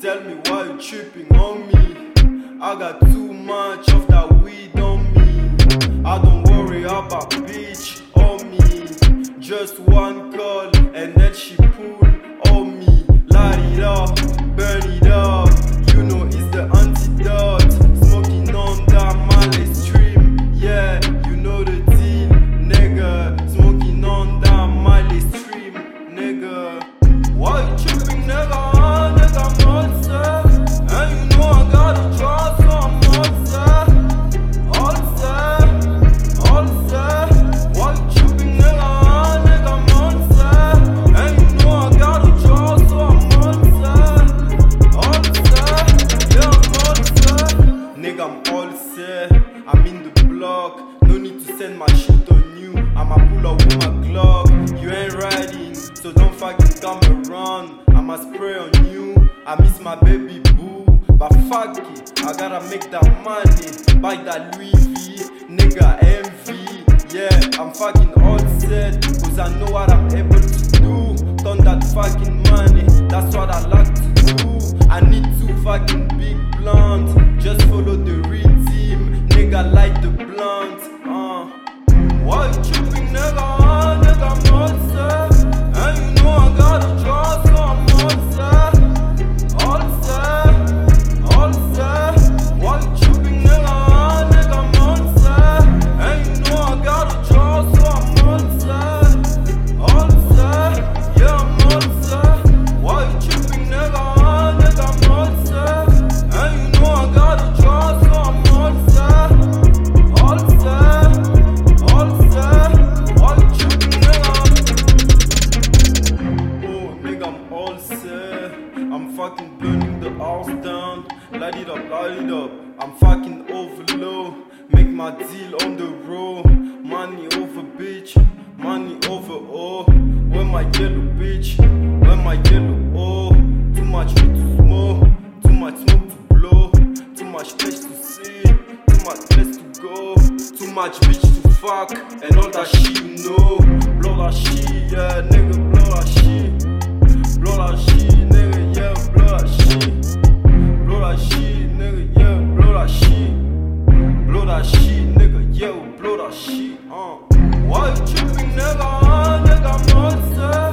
Tell me why you tripping on me. I got too much of that weed on me. I don't worry about bitch on me. Just one call and then she pull on me. Light it up, I miss my baby boo. But fuck it, I gotta make that money. Buy that Louis V, nigga envy. Yeah, I'm fucking all set. Cause I know what I'm able to do. Turn that fucking money, that's what I like to I'm fucking burning the house down. Light it up, light it up. I'm fucking overload. Make my deal on the road. Money over bitch, money over all. Where my yellow bitch? Where my yellow oh? Too much weed to smoke, too much smoke to blow, too much place to see, too much place to go, too much bitch to fuck, and all that shit you know. Blow that shit, yeah, nigga, blow that shit. Blow that shit. Yeah, we blow that shit, uh. Why you tripping, nigga, uh, nigga, I'm not